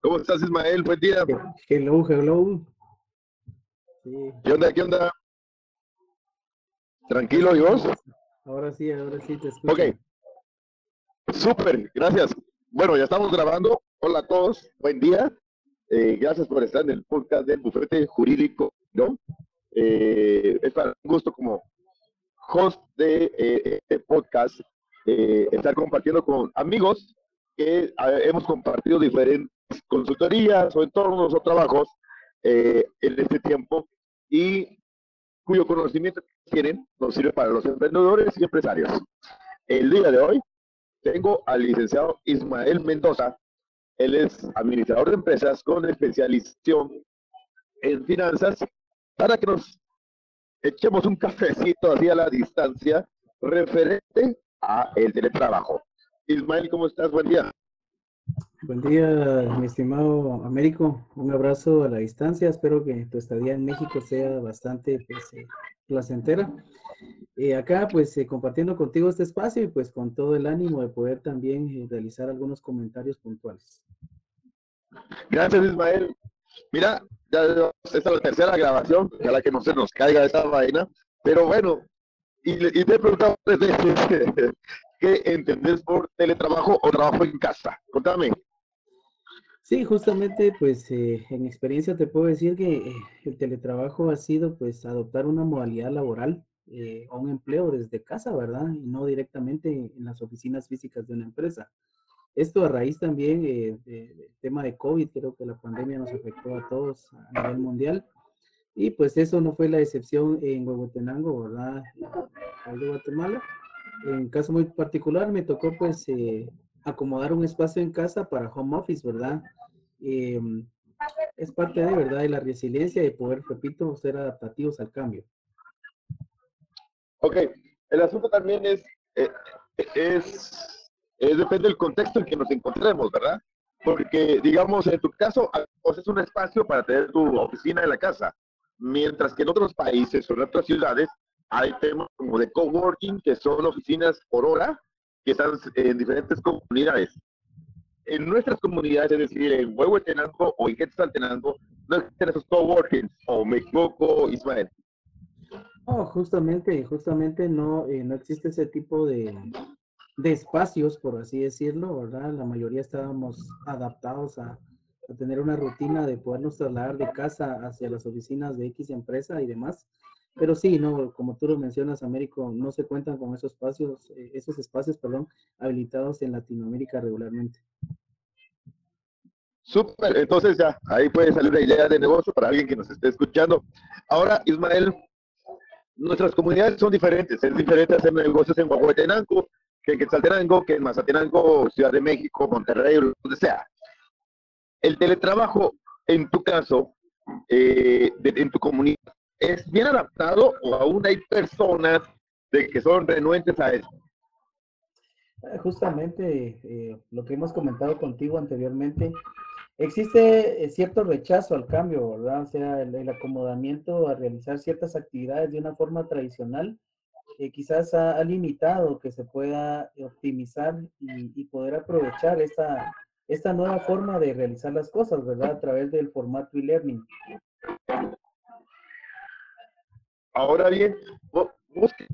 ¿Cómo estás, Ismael? Buen día. Hello, hello. ¿Qué onda? ¿Qué onda? ¿Tranquilo y vos? Ahora sí, ahora sí te escucho. Ok. Súper, gracias. Bueno, ya estamos grabando. Hola a todos, buen día. Eh, gracias por estar en el podcast del bufete jurídico, ¿no? Eh, es para un gusto como host de eh, este podcast estar compartiendo con amigos que hemos compartido diferentes consultorías o entornos o trabajos en este tiempo y cuyo conocimiento que tienen nos sirve para los emprendedores y empresarios. El día de hoy tengo al licenciado Ismael Mendoza. Él es administrador de empresas con especialización en finanzas para que nos echemos un cafecito así a la distancia referente a el teletrabajo. Ismael, ¿cómo estás? Buen día. Buen día, mi estimado Américo. Un abrazo a la distancia. Espero que tu estadía en México sea bastante pues, eh, placentera. Eh, acá, pues, eh, compartiendo contigo este espacio y pues con todo el ánimo de poder también realizar algunos comentarios puntuales. Gracias, Ismael. Mira, ya esta es la tercera grabación, ojalá que no se nos caiga esta vaina, pero bueno, y, y te he preguntado ¿qué entendés por teletrabajo o trabajo en casa? Contame. Sí, justamente, pues eh, en experiencia te puedo decir que eh, el teletrabajo ha sido pues adoptar una modalidad laboral eh, o un empleo desde casa, ¿verdad? Y no directamente en las oficinas físicas de una empresa. Esto a raíz también del tema de COVID, creo que la pandemia nos afectó a todos a nivel mundial. Y pues eso no fue la excepción en Huehuetenango, ¿verdad? De Guatemala. En caso muy particular me tocó pues acomodar un espacio en casa para home office, ¿verdad? Em, es parte de verdad de la resiliencia y poder, repito, ser adaptativos al cambio. Ok, el asunto también es, eh, es, depende del contexto en que nos encontremos, ¿verdad? Porque, digamos, en tu caso, pues, es un espacio para tener tu oficina en la casa, mientras que en otros países o en otras ciudades hay temas como de coworking, que son oficinas por hora, que están en diferentes comunidades en nuestras comunidades, es decir, en Huehuetenango o en Quetzaltenango, no existen esos coworkings, o me equivoco, Ismael. No, justamente, justamente no, eh, no existe ese tipo de, de, espacios, por así decirlo, ¿verdad? La mayoría estábamos adaptados a, a, tener una rutina de podernos trasladar de casa hacia las oficinas de X empresa y demás. Pero sí, no, como tú lo mencionas, Américo, no se cuentan con esos espacios, eh, esos espacios, perdón, habilitados en Latinoamérica regularmente. Súper, entonces ya, ahí puede salir una idea de negocio para alguien que nos esté escuchando. Ahora, Ismael, nuestras comunidades son diferentes, es diferente hacer negocios en Huehuetenango que en Quetzaltenango, que en Mazatenango, Ciudad de México, Monterrey, donde sea. El teletrabajo, en tu caso, eh, en tu comunidad, ¿Es bien adaptado o aún hay personas de que son renuentes a eso? Eh, justamente eh, lo que hemos comentado contigo anteriormente, existe eh, cierto rechazo al cambio, ¿verdad? O sea, el, acomodamiento a realizar ciertas actividades de una forma tradicional, quizás ha, limitado que se pueda optimizar y, y, poder aprovechar esta, esta nueva forma de realizar las cosas, ¿verdad? A través del formato e-learning. Ahora bien,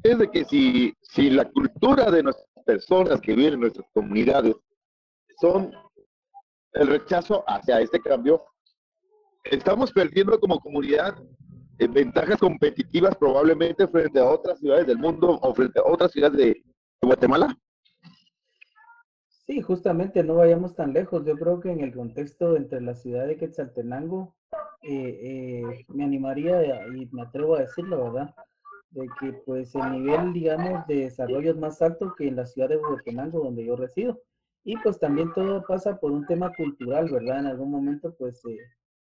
crees de que si, si la cultura de nuestras personas que viven en nuestras comunidades son el rechazo hacia este cambio, estamos perdiendo como comunidad eh, ventajas competitivas probablemente frente a otras ciudades del mundo o frente a otras ciudades de Guatemala. Sí, justamente no vayamos tan lejos. Yo creo que en el contexto entre la ciudad de Quetzaltenango eh, eh, me animaría y me atrevo a decirlo, ¿verdad? De que pues el nivel, digamos, de desarrollo es más alto que en la ciudad de Huehuetenango, donde yo resido. Y pues también todo pasa por un tema cultural, ¿verdad? En algún momento, pues eh,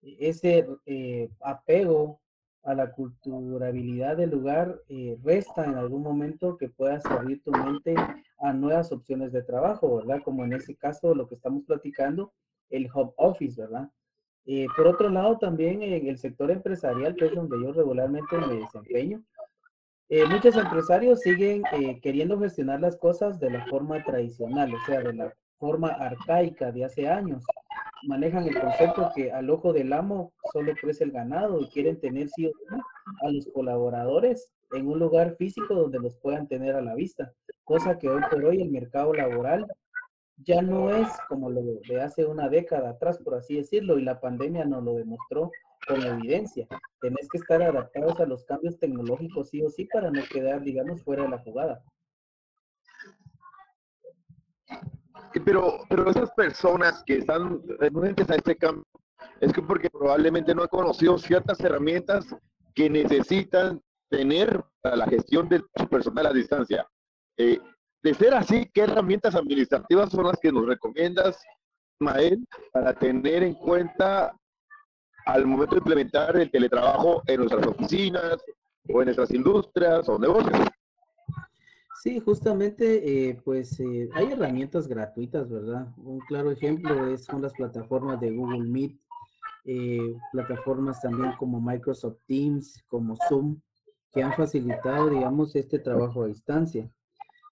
ese apego a la culturabilidad del lugar resta en algún momento que puedas abrir tu mente a nuevas opciones de trabajo, ¿verdad? Como en ese caso lo que estamos platicando, el home office, ¿verdad? Eh, por otro lado, también en el sector empresarial, que es donde yo regularmente me desempeño, eh, muchos empresarios siguen eh, queriendo gestionar las cosas de la forma tradicional, o sea, de la forma arcaica de hace años. Manejan el concepto que al ojo del amo solo crece el ganado y quieren tener sí a los colaboradores en un lugar físico donde los puedan tener a la vista, cosa que hoy por hoy el mercado laboral ya no es como lo de hace una década atrás, por así decirlo, y la pandemia nos lo demostró con evidencia. Tenés que estar adaptados a los cambios tecnológicos sí o sí para no quedar, digamos, fuera de la jugada. Pero, pero esas personas que están renuentes a este cambio, es que porque probablemente no han conocido ciertas herramientas que necesitan tener para la gestión de su personal a distancia. Eh, de ser así, ¿qué herramientas administrativas son las que nos recomiendas, Mael, para tener en cuenta al momento de implementar el teletrabajo en nuestras oficinas o en nuestras industrias o negocios? Sí, justamente, eh, pues eh, hay herramientas gratuitas, ¿verdad? Un claro ejemplo es, son las plataformas de Google Meet, plataformas también como Microsoft Teams, como Zoom, que han facilitado, digamos, este trabajo a distancia.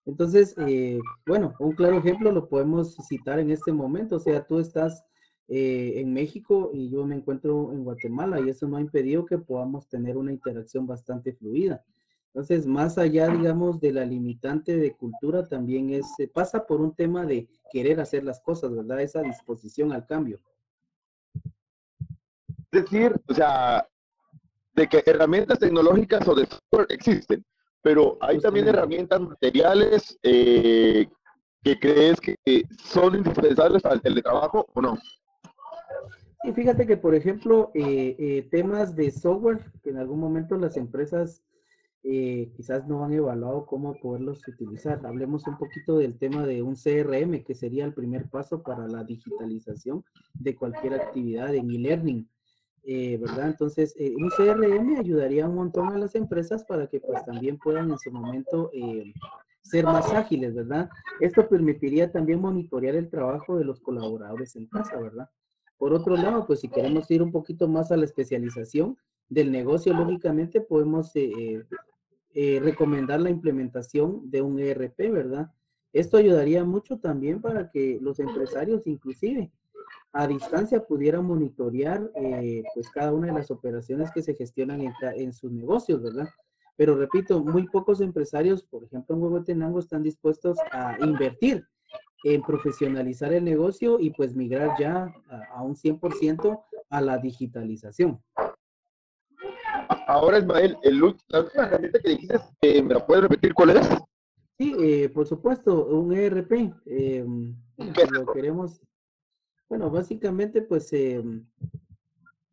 Entonces, eh, bueno, un claro ejemplo lo podemos citar en este momento. O sea, tú estás eh, en México y yo me encuentro en Guatemala y eso no ha impedido que podamos tener una interacción bastante fluida. Entonces, más allá, digamos, de la limitante de cultura, también es, pasa por un tema de querer hacer las cosas, ¿verdad? Esa disposición al cambio. Es decir, o sea, de que herramientas tecnológicas o de software existen, pero hay también herramientas materiales eh, que crees que son indispensables para el teletrabajo o no. Y fíjate que, por ejemplo, eh, eh, temas de software que en algún momento las empresas quizás no han evaluado cómo poderlos utilizar. Hablemos un poquito del tema de un CRM, que sería el primer paso para la digitalización de cualquier actividad en e-learning. Eh, ¿verdad? Entonces, eh, un CRM ayudaría un montón a las empresas para que pues también puedan en su momento eh, ser más ágiles, ¿verdad? Esto permitiría también monitorear el trabajo de los colaboradores en casa, ¿verdad? Por otro lado, pues si queremos ir un poquito más a la especialización del negocio, lógicamente podemos recomendar la implementación de un ERP, ¿verdad? Esto ayudaría mucho también para que los empresarios inclusive a distancia pudiera monitorear eh, pues cada una de las operaciones que se gestionan en, sus negocios, ¿verdad? Pero repito, muy pocos empresarios, por ejemplo en Huehuetenango, están dispuestos a invertir en profesionalizar el negocio y pues migrar ya a, un 100% a la digitalización. Ahora, Ismael, el, la última herramienta que dijiste, eh, ¿me la puedes repetir cuál es? Sí, eh, por supuesto, un ERP. lo queremos bueno, básicamente, pues em,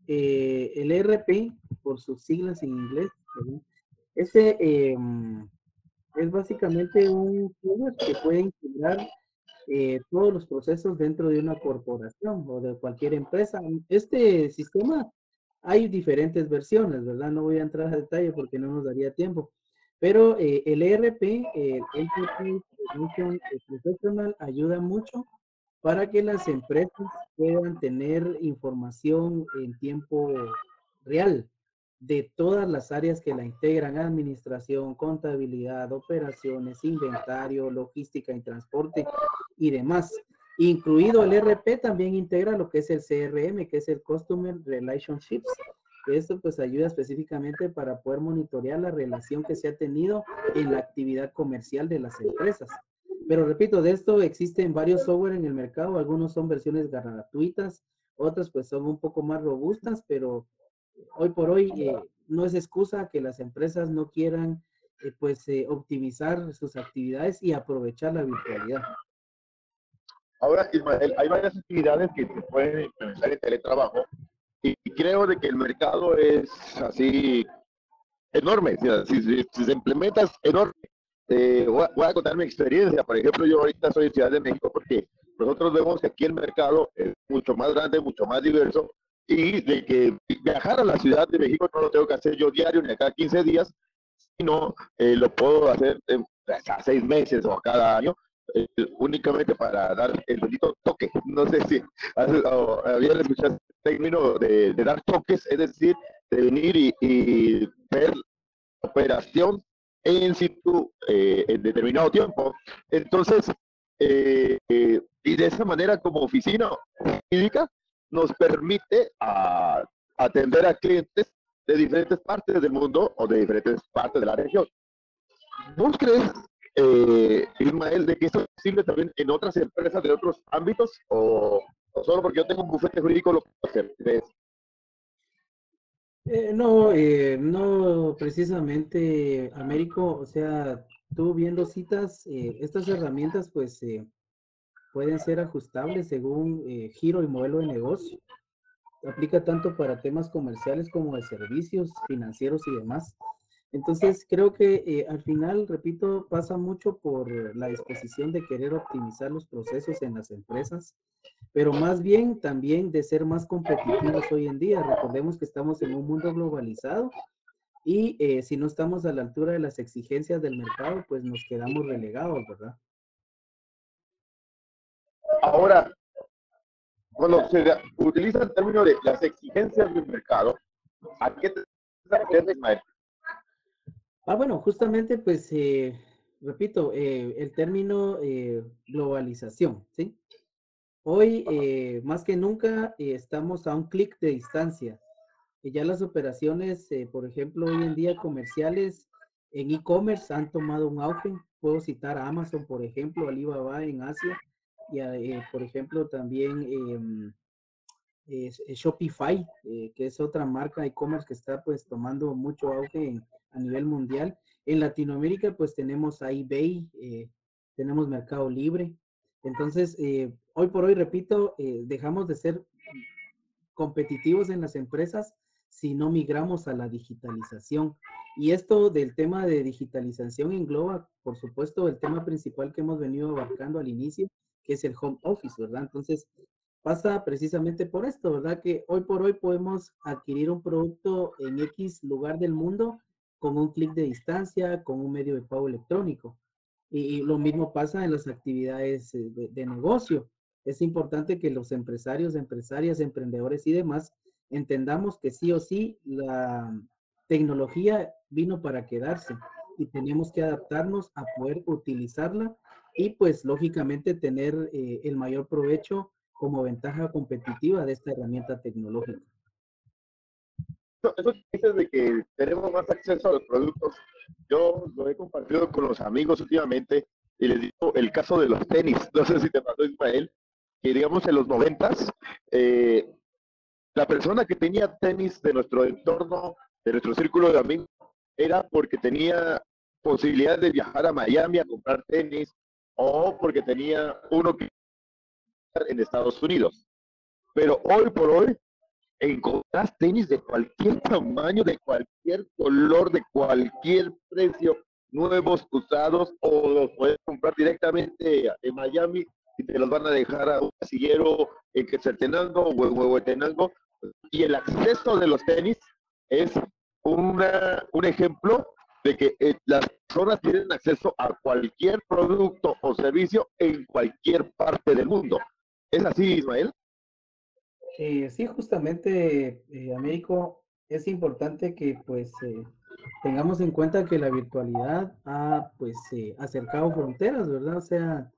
eh, el ERP, por sus siglas en inglés, ese em, es básicamente un que puede integrar eh, todos los procesos dentro de una corporación o de cualquier empresa. Este sistema hay diferentes versiones, ¿verdad? No voy a entrar a detalle porque no nos daría tiempo. Pero eh, el ERP, el ERP Professional, ayuda mucho para que las empresas puedan tener información en tiempo real de todas las áreas que la integran, administración, contabilidad, operaciones, inventario, logística y transporte y demás. Incluido el RP también integra lo que es el CRM, que es el Customer Relationships. Esto pues ayuda específicamente para poder monitorear la relación que se ha tenido en la actividad comercial de las empresas. Pero repito, de esto existen varios software en el mercado, algunos son versiones gratuitas, otras pues son un poco más robustas, pero hoy por hoy eh, no es excusa que las empresas no quieran eh, pues eh, optimizar sus actividades y aprovechar la virtualidad. Ahora, Ismael, hay varias actividades que se pueden implementar en teletrabajo y creo de que el mercado es así enorme. Si, si se implementa es enorme. Eh, voy, a, contar mi experiencia. Por ejemplo, yo ahorita soy de Ciudad de México porque nosotros vemos que aquí el mercado es mucho más grande, mucho más diverso y de que viajar a la Ciudad de México no lo tengo que hacer yo diario ni a cada 15 días, sino eh, lo puedo hacer cada seis meses o cada año. Eh, únicamente para dar el bonito toque. No sé si habían escuchado el término de, dar toques, es decir, de venir y, y ver operación en situ eh, en determinado tiempo. Entonces, eh, y de esa manera como oficina jurídica nos permite atender a clientes de diferentes partes del mundo o de diferentes partes de la región. ¿Vos crees, eh, Ismael, de que esto es posible también en otras empresas de otros ámbitos o, solo porque yo tengo un bufete jurídico lo puedo hacer? Eh, no, eh, no precisamente, Américo, o sea, tú viendo citas, eh, estas herramientas pues pueden ser ajustables según giro y modelo de negocio. Aplica tanto para temas comerciales como de servicios, financieros y demás. Entonces, creo que al final, repito, pasa mucho por la disposición de querer optimizar los procesos en las empresas, pero más bien también de ser más competitivos hoy en día. Recordemos que estamos en un mundo globalizado y eh, si no estamos a la altura de las exigencias del mercado, pues nos quedamos relegados, ¿verdad? Ahora, cuando se utiliza el término de las exigencias del mercado, ¿a qué te refieres, Ismael? Ah, bueno, justamente, pues, eh, repito, eh, el término globalización, ¿sí? Hoy, eh, más que nunca, eh, estamos a un clic de distancia. Y ya las operaciones, eh, por ejemplo, hoy en día comerciales en e-commerce han tomado un auge. Puedo citar a Amazon, por ejemplo, Alibaba en Asia, y por ejemplo también em, Shopify, que es otra marca e-commerce que está pues tomando mucho auge a nivel mundial. En Latinoamérica pues tenemos a eBay, tenemos Mercado Libre. Entonces, hoy por hoy, repito, eh, dejamos de ser competitivos en las empresas si no migramos a la digitalización. Y esto del tema de digitalización engloba, por supuesto, el tema principal que hemos venido abarcando al inicio, que es el home office, ¿verdad? Entonces, pasa precisamente por esto, ¿verdad? Que hoy por hoy podemos adquirir un producto en X lugar del mundo con un clic de distancia, con un medio de pago electrónico. Y, lo mismo pasa en las actividades eh, de negocio es importante que los empresarios, empresarias, emprendedores y demás entendamos que sí o sí la tecnología vino para quedarse y tenemos que adaptarnos a poder utilizarla y pues lógicamente tener eh, el mayor provecho como ventaja competitiva de esta herramienta tecnológica. Eso dices de que tenemos más acceso a los productos. Yo lo he compartido con los amigos últimamente y les digo el caso de los tenis. No sé si te pasó Ismael, que digamos en los noventas, eh, la persona que tenía tenis de nuestro entorno, de nuestro círculo de amigos, era porque tenía posibilidad de viajar a Miami a comprar tenis o porque tenía uno que en Estados Unidos. Pero hoy por hoy encontrás tenis de cualquier tamaño, de cualquier color, de cualquier precio, nuevos, usados, o los puedes comprar directamente en Miami y te los van a dejar a un casillero en Quetzaltenango o en Huehuetenango. Y el acceso de los tenis es una, un ejemplo de que eh, las personas tienen acceso a cualquier producto o servicio en cualquier parte del mundo. ¿Es así, Ismael? Eh, sí, justamente, eh, Américo, es importante que pues eh, tengamos en cuenta que la virtualidad ha pues acercado fronteras, ¿verdad? O sea,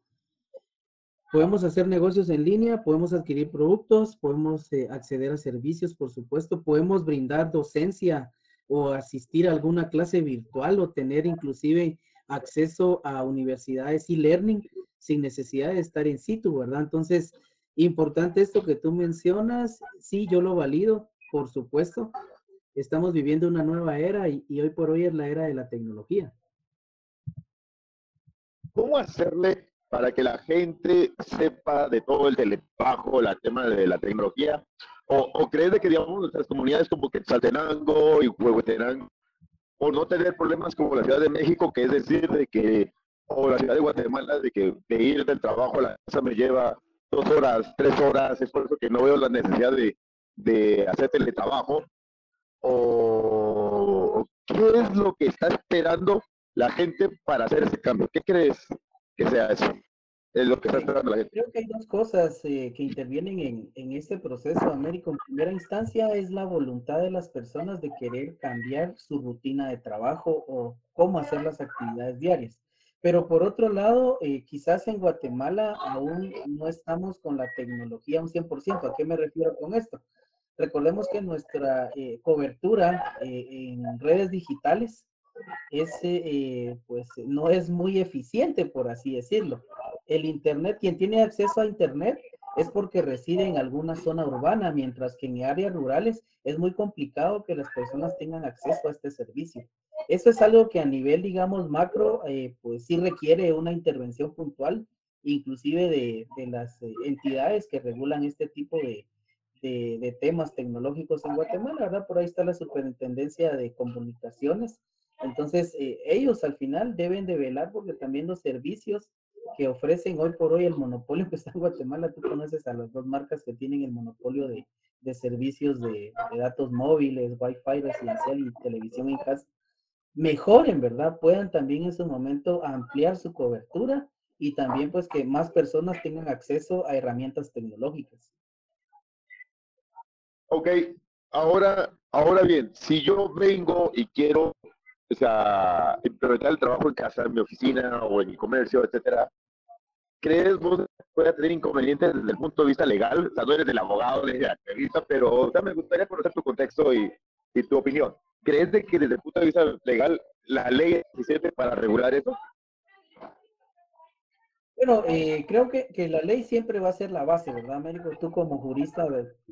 Podemos hacer negocios en línea, podemos adquirir productos, podemos eh, acceder a servicios, por supuesto, podemos brindar docencia o asistir a alguna clase virtual o tener inclusive acceso a universidades y learning sin necesidad de estar en situ, ¿verdad? Entonces, importante esto que tú mencionas, sí, yo lo valido, por supuesto. Estamos viviendo una nueva era y hoy por hoy es la era de la tecnología. ¿Cómo hacerle para que la gente sepa de todo el teletrabajo, el tema de la tecnología? ¿O, o crees de que, digamos, nuestras comunidades como Quetzaltenango y Huehuetenango, o no tener problemas como la Ciudad de México, que es decir, de que, o la Ciudad de Guatemala, de que de ir del trabajo a la casa me lleva dos horas, tres horas, es por eso que no veo la necesidad de, de hacer teletrabajo? ¿O qué es lo que está esperando la gente para hacer ese cambio? ¿Qué crees? que sea eso. Es lo que está esperando la gente. Creo que hay dos cosas eh, que intervienen en, en, este proceso, Américo. En primera instancia es la voluntad de las personas de querer cambiar su rutina de trabajo o cómo hacer las actividades diarias. Pero por otro lado, eh, quizás en Guatemala aún no estamos con la tecnología un 100%. ¿A qué me refiero con esto? Recordemos que nuestra eh, cobertura eh, en redes digitales es, pues, no es muy eficiente, por así decirlo. El Internet, quien tiene acceso a Internet es porque reside en alguna zona urbana, mientras que en áreas rurales es muy complicado que las personas tengan acceso a este servicio. Eso es algo que a nivel, digamos, macro, eh, pues sí requiere una intervención puntual, inclusive de, las eh, entidades que regulan este tipo de, temas tecnológicos en Guatemala, ¿verdad? Por ahí está la Superintendencia de Comunicaciones. Entonces, eh, ellos al final deben de velar porque también los servicios que ofrecen hoy por hoy el monopolio que está en Guatemala, tú conoces a las dos marcas que tienen el monopolio de, servicios de, de, datos móviles, Wi-Fi residencial y televisión en casa, mejoren, ¿verdad? Puedan también en su momento ampliar su cobertura y también pues que más personas tengan acceso a herramientas tecnológicas. Ok, ahora, ahora bien, si yo vengo y quiero, o sea, implementar el trabajo en casa, en mi oficina o en mi comercio, etcétera, ¿crees vos que puede tener inconvenientes desde el punto de vista legal? O sea, no eres el abogado, de la entrevista, pero me gustaría conocer tu contexto y, tu opinión. ¿Crees de que desde el punto de vista legal la ley es suficiente para regular eso? Bueno, eh, creo que, la ley siempre va a ser la base, ¿verdad, Américo? Tú como jurista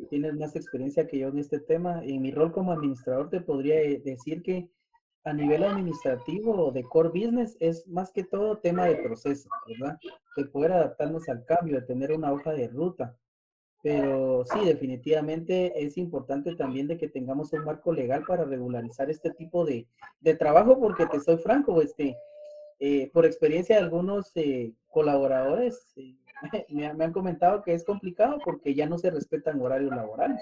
tienes más experiencia que yo en este tema. En mi rol como administrador te podría eh, decir que a nivel administrativo o de core business es más que todo tema de proceso, ¿verdad? De poder adaptarnos al cambio, de tener una hoja de ruta. Pero sí, definitivamente es importante también de que tengamos un marco legal para regularizar este tipo de, trabajo, porque te soy franco, este, eh, por experiencia de algunos eh, colaboradores, eh, me, han comentado que es complicado porque ya no se respetan horarios laborales.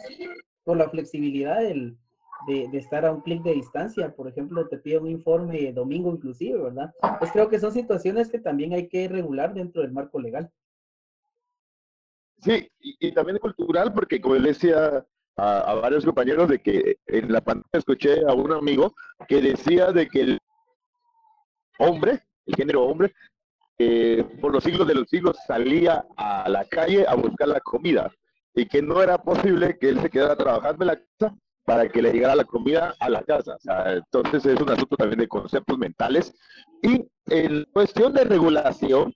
Por la flexibilidad de, estar a un clic de distancia, por ejemplo, te pide un informe domingo inclusive, ¿verdad? Pues creo que son situaciones que también hay que regular dentro del marco legal. Sí, y, también cultural, porque como le decía a, varios compañeros de que en la pantalla escuché a un amigo que decía de que el hombre, el género hombre, eh, por los siglos de los siglos salía a la calle a buscar la comida y que no era posible que él se quedara trabajando en la casa para que le llegara la comida a la casa. entonces es un asunto también de conceptos mentales. Y en cuestión de regulación,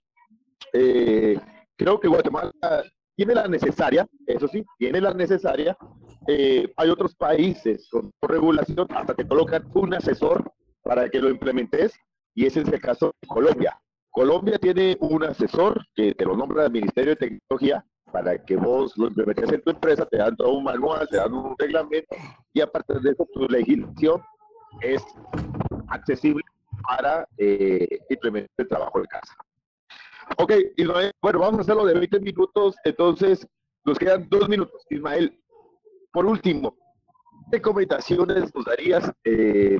eh, creo que Guatemala tiene la necesaria, eso sí, tiene la necesaria. Eh, hay otros países con regulación hasta que colocan un asesor para que lo implementes y ese es el caso de Colombia. Colombia tiene un asesor que te lo nombra el Ministerio de Tecnología para que vos lo implementes en tu empresa, te dan todo un manual, te dan un reglamento y aparte de eso tu legislación es accesible para eh, implementar el trabajo en casa. Ok, Ismael, bueno, vamos a hacerlo de 20 minutos, entonces nos quedan dos minutos. Ismael, por último, ¿qué recomendaciones nos darías, eh,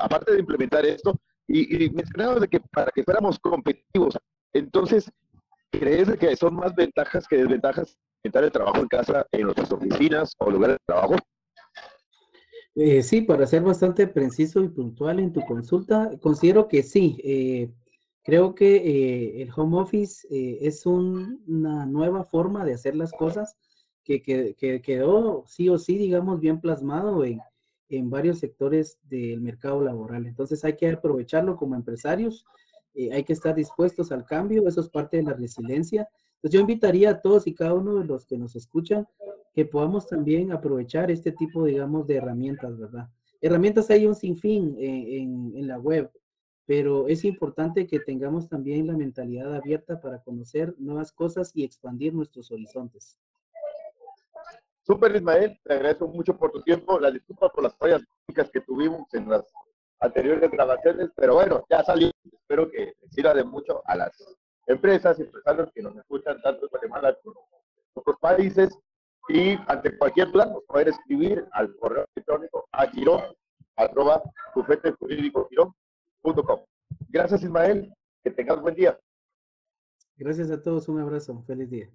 aparte de implementar esto? Y, y mencionabas de que para que fuéramos competitivos, entonces, ¿crees que son más ventajas que desventajas implementar el trabajo en casa en nuestras oficinas o lugares de trabajo? Eh, sí, para ser bastante preciso y puntual en tu consulta, considero que sí. Eh, Creo que eh, el home office eh, es una nueva forma de hacer las cosas que, quedó sí o sí, digamos, bien plasmado en, varios sectores del mercado laboral. Entonces hay que aprovecharlo como empresarios, eh, hay que estar dispuestos al cambio, eso es parte de la resiliencia. Entonces yo invitaría a todos y cada uno de los que nos escuchan que podamos también aprovechar este tipo, digamos, de herramientas, ¿verdad? Herramientas hay un sinfín en, en la web pero es importante que tengamos también la mentalidad abierta para conocer nuevas cosas y expandir nuestros horizontes. Súper Ismael, te agradezco mucho por tu tiempo, la disculpa por las fallas técnicas que tuvimos en las anteriores grabaciones, pero bueno, ya salió, espero que sirva de mucho a las empresas y empresarios que nos escuchan tanto en Guatemala como en otros países y ante cualquier plan nos pueden escribir al correo electrónico a girón arroba girón Gracias, Ismael. Que tengas buen día. Gracias a todos. Un abrazo. Feliz día.